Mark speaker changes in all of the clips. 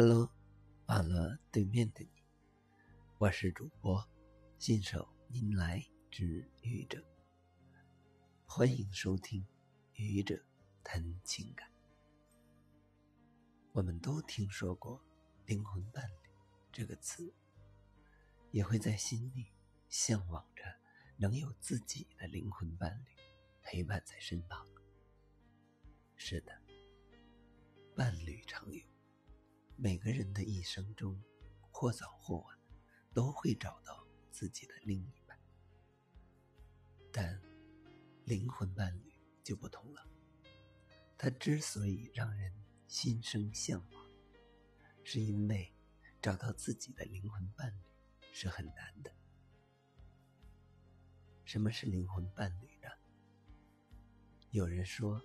Speaker 1: Hello，网络对面的你，我是主播信手拈来之愚者，欢迎收听《愚者谈情感》。我们都听说过“灵魂伴侣”这个词，也会在心里向往着能有自己的灵魂伴侣陪伴在身旁。是的，伴侣常有。每个人的一生中，或早或晚，都会找到自己的另一半。但灵魂伴侣就不同了。他之所以让人心生向往，是因为找到自己的灵魂伴侣是很难的。什么是灵魂伴侣呢？有人说，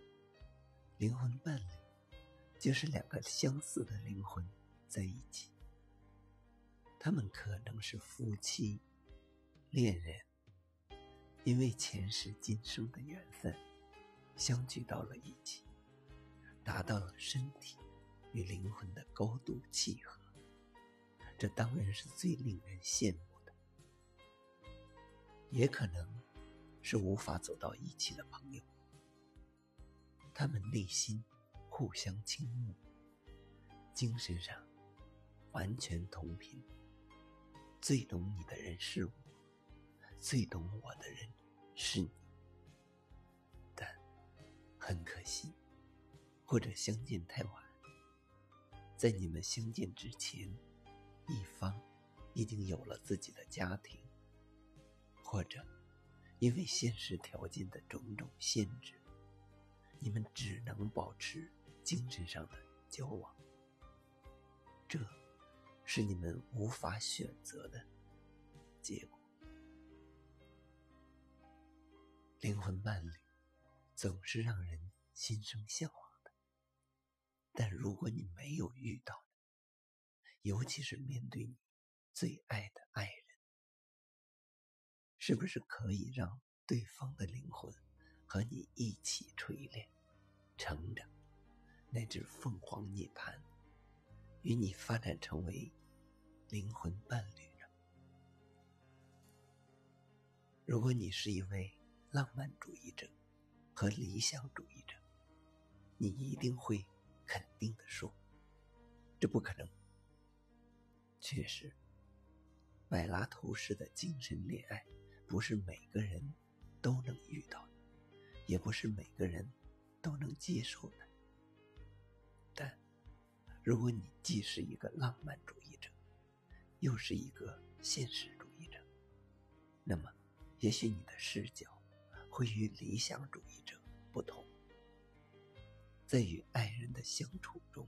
Speaker 1: 灵魂伴侣。就是两个相似的灵魂在一起，他们可能是夫妻、恋人，因为前世今生的缘分，相聚到了一起，达到了身体与灵魂的高度契合，这当然是最令人羡慕的。也可能是无法走到一起的朋友，他们内心。互相倾慕，精神上完全同频。最懂你的人是我，最懂我的人是你。但很可惜，或者相见太晚，在你们相见之前，一方已经有了自己的家庭，或者因为现实条件的种种限制，你们只能保持。精神上的交往，这是你们无法选择的结果。灵魂伴侣总是让人心生向往的，但如果你没有遇到，尤其是面对你最爱的爱人，是不是可以让对方的灵魂和你一起锤炼、成长？乃至凤凰涅槃，与你发展成为灵魂伴侣呢？如果你是一位浪漫主义者和理想主义者，你一定会肯定的说：“这不可能。”确实，柏拉图式的精神恋爱不是每个人都能遇到的，也不是每个人都能接受的。如果你既是一个浪漫主义者，又是一个现实主义者，那么，也许你的视角会与理想主义者不同。在与爱人的相处中，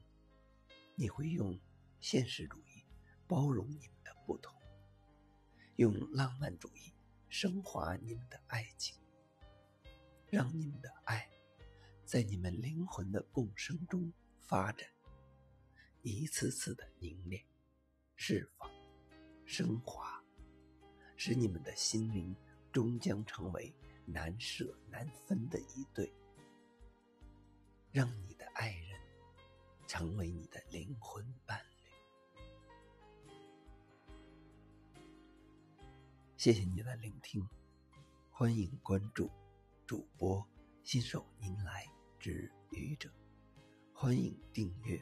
Speaker 1: 你会用现实主义包容你们的不同，用浪漫主义升华你们的爱情，让你们的爱在你们灵魂的共生中。发展，一次次的凝练、释放、升华，使你们的心灵终将成为难舍难分的一对。让你的爱人成为你的灵魂伴侣。谢谢你的聆听，欢迎关注主播新手您来之愚者。欢迎订阅